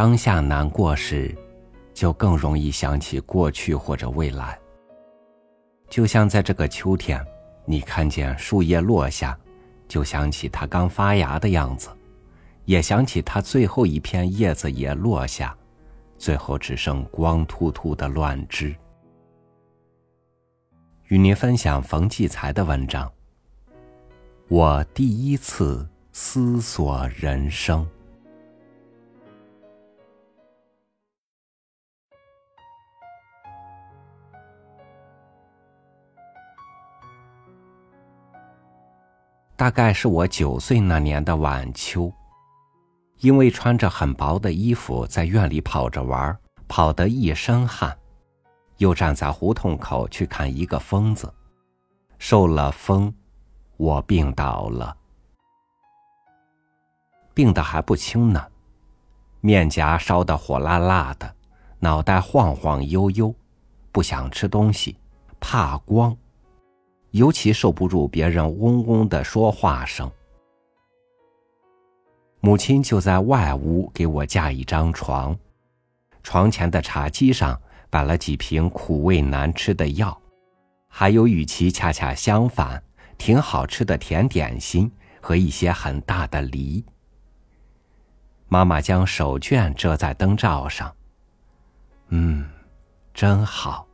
当下难过时，就更容易想起过去或者未来。就像在这个秋天，你看见树叶落下，就想起它刚发芽的样子，也想起它最后一片叶子也落下，最后只剩光秃秃的乱枝。与您分享冯骥才的文章。我第一次思索人生。大概是我九岁那年的晚秋，因为穿着很薄的衣服在院里跑着玩，跑得一身汗，又站在胡同口去看一个疯子，受了风，我病倒了，病得还不轻呢，面颊烧得火辣辣的，脑袋晃晃悠悠，不想吃东西，怕光。尤其受不住别人嗡嗡的说话声。母亲就在外屋给我架一张床，床前的茶几上摆了几瓶苦味难吃的药，还有与其恰恰相反、挺好吃的甜点心和一些很大的梨。妈妈将手绢遮在灯罩上。嗯，真好。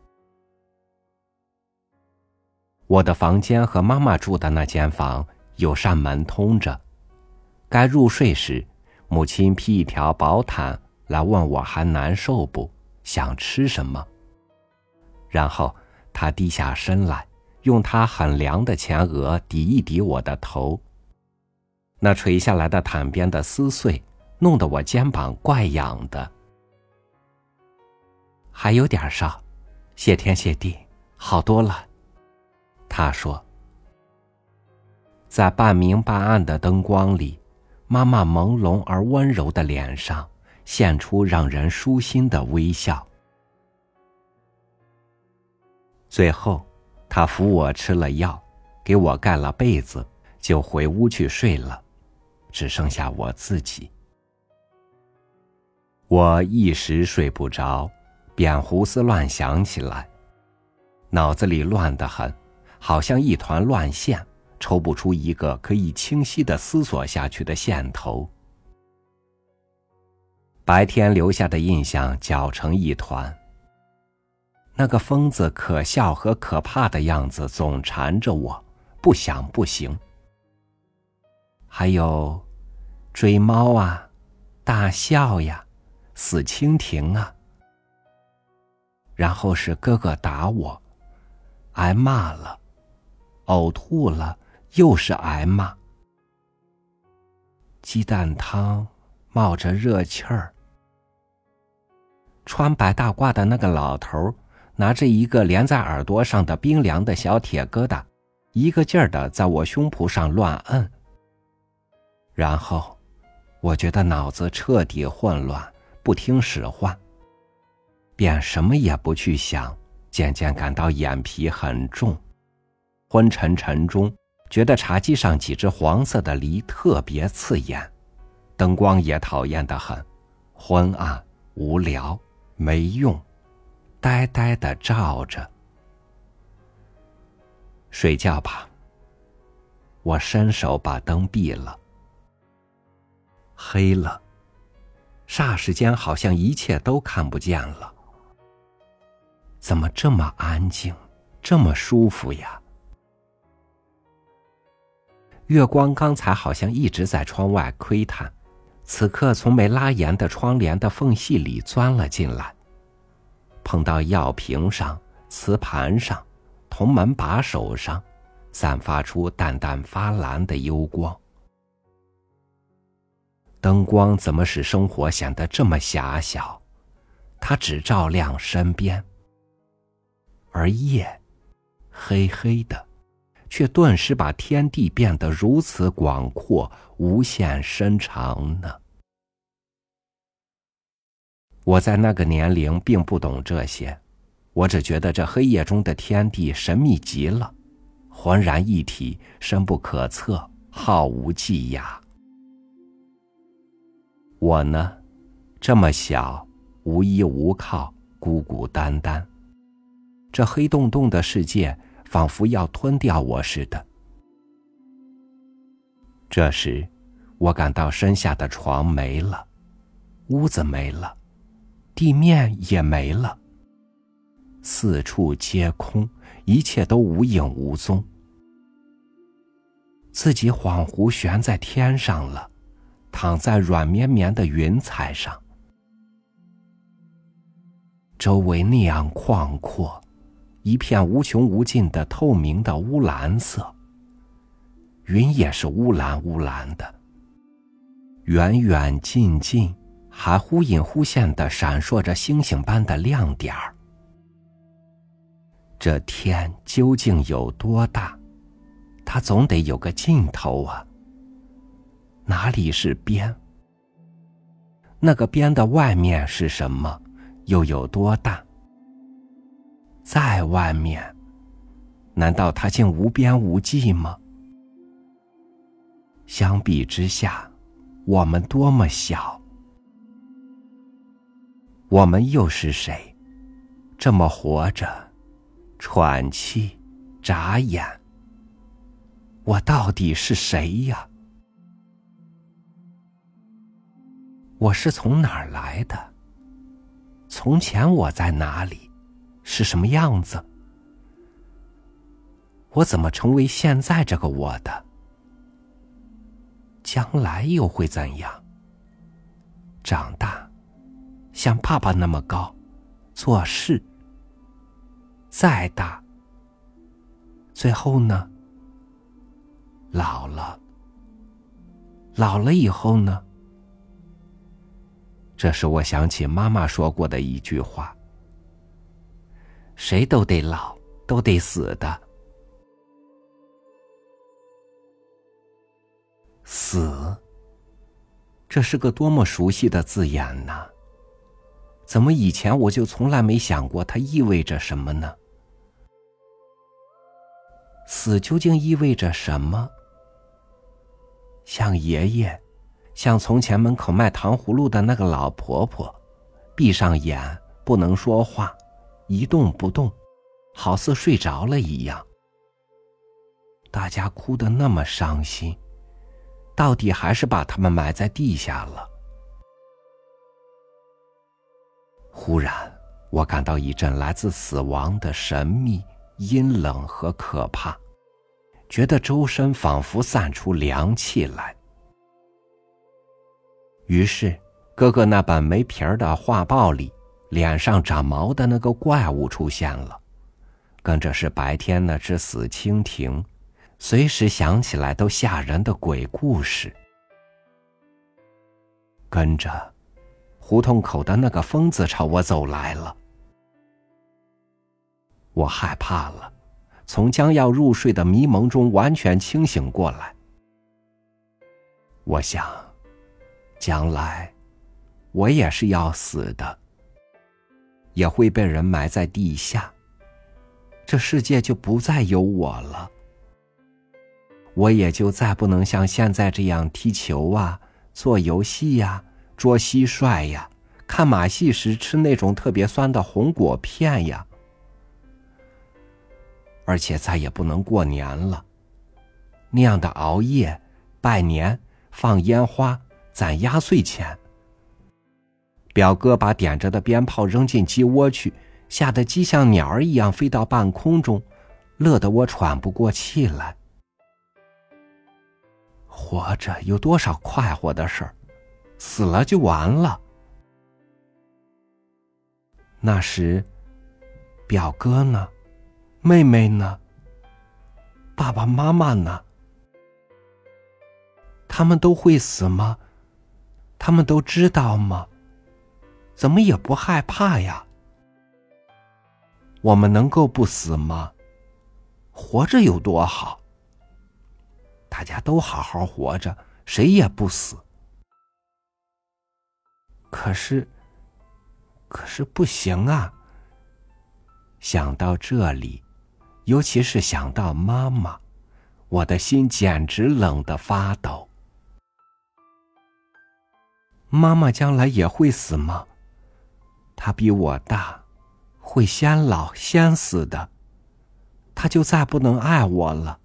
我的房间和妈妈住的那间房有扇门通着，该入睡时，母亲披一条薄毯来问我还难受不，想吃什么。然后她低下身来，用她很凉的前额抵一抵我的头。那垂下来的毯边的撕碎，弄得我肩膀怪痒的。还有点烧，谢天谢地，好多了。他说：“在半明半暗的灯光里，妈妈朦胧而温柔的脸上现出让人舒心的微笑。最后，他扶我吃了药，给我盖了被子，就回屋去睡了，只剩下我自己。我一时睡不着，便胡思乱想起来，脑子里乱得很。”好像一团乱线，抽不出一个可以清晰的思索下去的线头。白天留下的印象搅成一团。那个疯子可笑和可怕的样子总缠着我，不想不行。还有，追猫啊，大笑呀，死蜻蜓啊。然后是哥哥打我，挨骂了。呕吐了，又是挨骂。鸡蛋汤冒着热气儿。穿白大褂的那个老头拿着一个连在耳朵上的冰凉的小铁疙瘩，一个劲儿的在我胸脯上乱摁。然后，我觉得脑子彻底混乱，不听使唤，便什么也不去想，渐渐感到眼皮很重。昏沉沉中，觉得茶几上几只黄色的梨特别刺眼，灯光也讨厌的很，昏暗、无聊、没用，呆呆的照着。睡觉吧。我伸手把灯闭了。黑了，霎时间好像一切都看不见了。怎么这么安静，这么舒服呀？月光刚才好像一直在窗外窥探，此刻从没拉严的窗帘的缝隙里钻了进来，碰到药瓶上、瓷盘上、铜门把手上，散发出淡淡发蓝的幽光。灯光怎么使生活显得这么狭小？它只照亮身边，而夜，黑黑的。却顿时把天地变得如此广阔、无限深长呢。我在那个年龄并不懂这些，我只觉得这黑夜中的天地神秘极了，浑然一体，深不可测，毫无际涯。我呢，这么小，无依无靠，孤孤单单，这黑洞洞的世界仿佛要吞掉我似的。这时，我感到身下的床没了，屋子没了，地面也没了，四处皆空，一切都无影无踪。自己恍惚悬在天上了，躺在软绵绵的云彩上。周围那样旷阔，一片无穷无尽的透明的乌蓝色。云也是乌蓝乌蓝的，远远近近，还忽隐忽现的闪烁着星星般的亮点儿。这天究竟有多大？它总得有个尽头啊！哪里是边？那个边的外面是什么？又有多大？在外面，难道它竟无边无际吗？相比之下，我们多么小！我们又是谁？这么活着，喘气，眨眼。我到底是谁呀？我是从哪儿来的？从前我在哪里？是什么样子？我怎么成为现在这个我的？将来又会怎样？长大，像爸爸那么高，做事。再大，最后呢？老了，老了以后呢？这是我想起妈妈说过的一句话：“谁都得老，都得死的。”死，这是个多么熟悉的字眼呐！怎么以前我就从来没想过它意味着什么呢？死究竟意味着什么？像爷爷，像从前门口卖糖葫芦的那个老婆婆，闭上眼不能说话，一动不动，好似睡着了一样。大家哭得那么伤心，到底还是把他们埋在地下了。忽然，我感到一阵来自死亡的神秘、阴冷和可怕。觉得周身仿佛散出凉气来，于是哥哥那本没皮儿的画报里，脸上长毛的那个怪物出现了，跟着是白天那只死蜻蜓，随时想起来都吓人的鬼故事，跟着胡同口的那个疯子朝我走来了，我害怕了。从将要入睡的迷蒙中完全清醒过来，我想，将来我也是要死的，也会被人埋在地下。这世界就不再有我了，我也就再不能像现在这样踢球啊、做游戏呀、捉蟋蟀呀、看马戏时吃那种特别酸的红果片呀。而且再也不能过年了，那样的熬夜、拜年、放烟花、攒压岁钱。表哥把点着的鞭炮扔进鸡窝去，吓得鸡像鸟儿一样飞到半空中，乐得我喘不过气来。活着有多少快活的事儿，死了就完了。那时，表哥呢？妹妹呢？爸爸妈妈呢？他们都会死吗？他们都知道吗？怎么也不害怕呀？我们能够不死吗？活着有多好？大家都好好活着，谁也不死。可是，可是不行啊！想到这里。尤其是想到妈妈，我的心简直冷得发抖。妈妈将来也会死吗？他比我大，会先老先死的。他就再不能爱我了，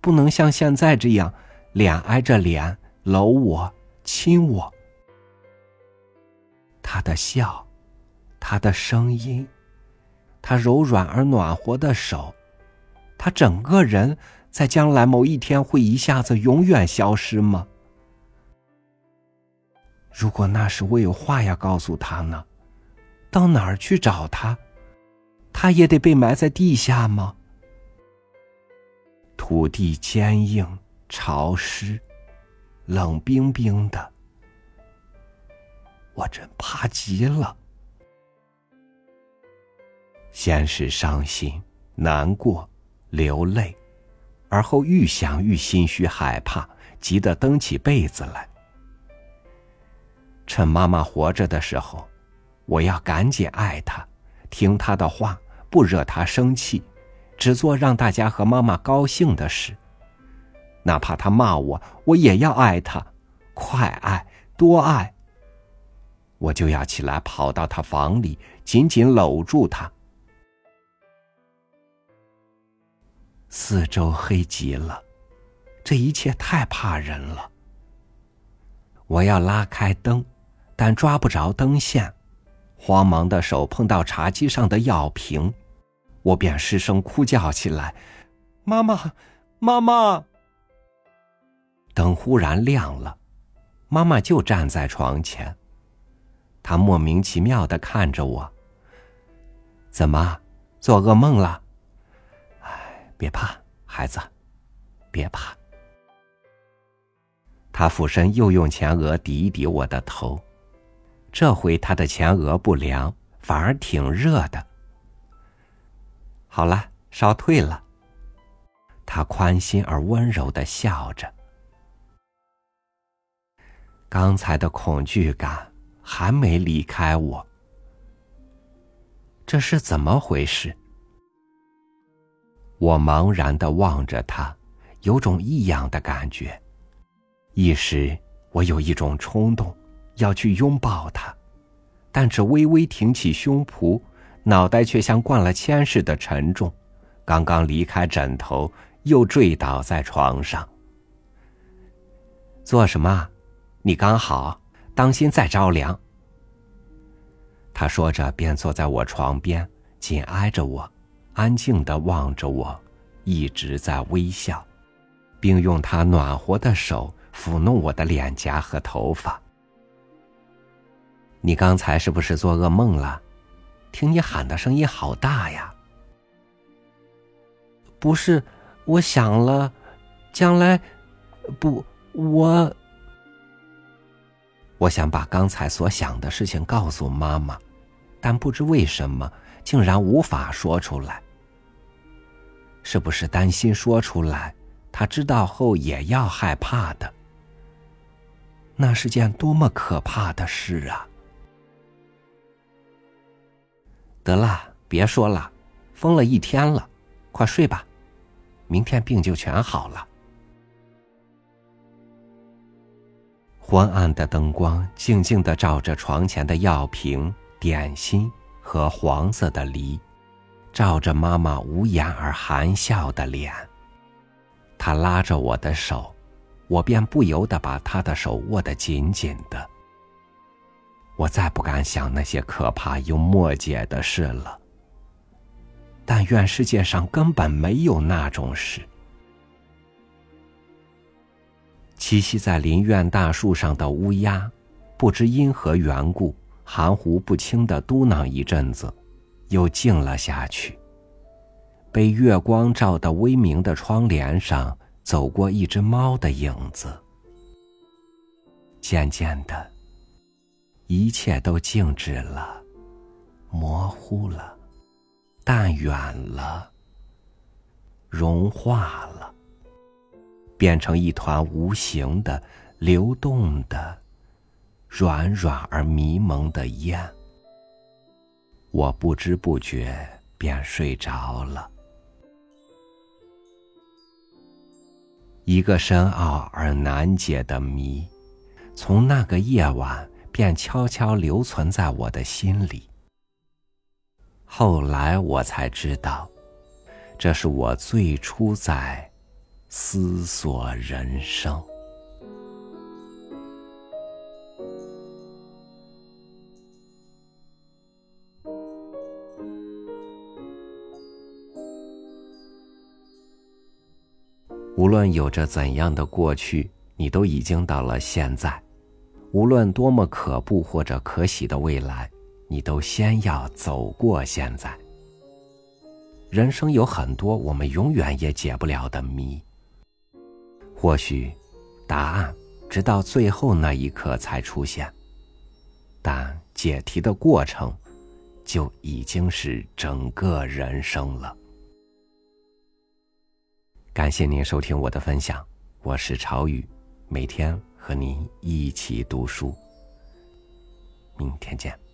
不能像现在这样脸挨着脸搂我、亲我。他的笑，他的声音，他柔软而暖和的手，他整个人在将来某一天会一下子永远消失吗？如果那时我有话要告诉他呢，到哪儿去找他？他也得被埋在地下吗？土地坚硬、潮湿、冷冰冰的，我真怕极了。先是伤心、难过、流泪，而后愈想愈心虚、害怕，急得蹬起被子来。趁妈妈活着的时候，我要赶紧爱她，听她的话，不惹她生气，只做让大家和妈妈高兴的事。哪怕她骂我，我也要爱她，快爱，多爱。我就要起来跑到她房里，紧紧搂住她。四周黑极了，这一切太怕人了。我要拉开灯。但抓不着灯线，慌忙的手碰到茶几上的药瓶，我便失声哭叫起来：“妈妈，妈妈！”灯忽然亮了，妈妈就站在床前。她莫名其妙的看着我：“怎么，做噩梦了？”“哎，别怕，孩子，别怕。”他俯身又用前额抵一抵我的头。这回他的前额不凉，反而挺热的。好了，烧退了。他宽心而温柔的笑着。刚才的恐惧感还没离开我，这是怎么回事？我茫然的望着他，有种异样的感觉。一时，我有一种冲动。要去拥抱他，但只微微挺起胸脯，脑袋却像灌了铅似的沉重。刚刚离开枕头，又坠倒在床上。做什么？你刚好，当心再着凉。他说着，便坐在我床边，紧挨着我，安静的望着我，一直在微笑，并用他暖和的手抚弄我的脸颊和头发。你刚才是不是做噩梦了？听你喊的声音好大呀！不是，我想了，将来，不，我，我想把刚才所想的事情告诉妈妈，但不知为什么，竟然无法说出来。是不是担心说出来，她知道后也要害怕的？那是件多么可怕的事啊！得了，别说了，疯了一天了，快睡吧，明天病就全好了。昏暗的灯光静静的照着床前的药瓶、点心和黄色的梨，照着妈妈无言而含笑的脸。她拉着我的手，我便不由得把她的手握得紧紧的。我再不敢想那些可怕又莫解的事了。但愿世界上根本没有那种事。栖息在林苑大树上的乌鸦，不知因何缘故，含糊不清的嘟囔一阵子，又静了下去。被月光照得微明的窗帘上，走过一只猫的影子。渐渐的。一切都静止了，模糊了，淡远了，融化了，变成一团无形的、流动的、软软而迷蒙的烟。我不知不觉便睡着了。一个深奥而难解的谜，从那个夜晚。便悄悄留存在我的心里。后来我才知道，这是我最初在思索人生。无论有着怎样的过去，你都已经到了现在；无论多么可怖或者可喜的未来，你都先要走过现在。人生有很多我们永远也解不了的谜，或许答案直到最后那一刻才出现，但解题的过程就已经是整个人生了。感谢您收听我的分享，我是朝雨，每天和您一起读书。明天见。